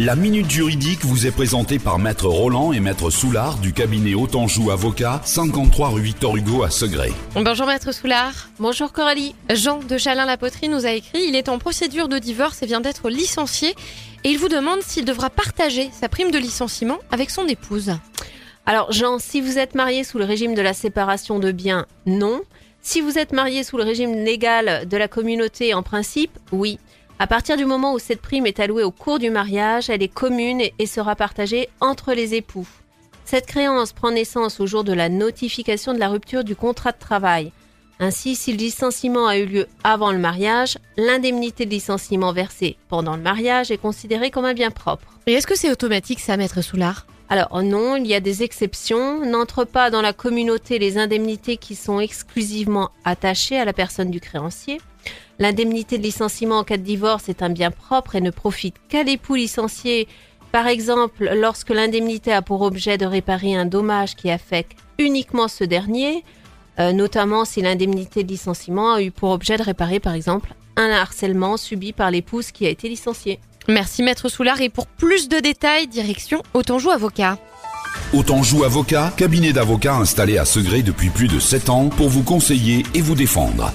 La Minute Juridique vous est présentée par Maître Roland et Maître Soulard du cabinet Autanjou Avocat, 53 rue Victor Hugo à Segré. Bonjour Maître Soulard. Bonjour Coralie. Jean de Chalin-la-Poterie nous a écrit Il est en procédure de divorce et vient d'être licencié. Et il vous demande s'il devra partager sa prime de licenciement avec son épouse. Alors Jean, si vous êtes marié sous le régime de la séparation de biens, non. Si vous êtes marié sous le régime légal de la communauté, en principe, oui. À partir du moment où cette prime est allouée au cours du mariage, elle est commune et sera partagée entre les époux. Cette créance prend naissance au jour de la notification de la rupture du contrat de travail. Ainsi, si le licenciement a eu lieu avant le mariage, l'indemnité de licenciement versée pendant le mariage est considérée comme un bien propre. Et est-ce que c'est automatique ça, Maître Soulard? Alors non, il y a des exceptions. N'entrent pas dans la communauté les indemnités qui sont exclusivement attachées à la personne du créancier. L'indemnité de licenciement en cas de divorce est un bien propre et ne profite qu'à l'époux licencié. Par exemple, lorsque l'indemnité a pour objet de réparer un dommage qui affecte uniquement ce dernier, euh, notamment si l'indemnité de licenciement a eu pour objet de réparer par exemple un harcèlement subi par l'épouse qui a été licenciée. Merci Maître Soulard et pour plus de détails, direction Autanjou Avocat. Autanjou Avocat, cabinet d'avocats installé à Segré depuis plus de 7 ans pour vous conseiller et vous défendre.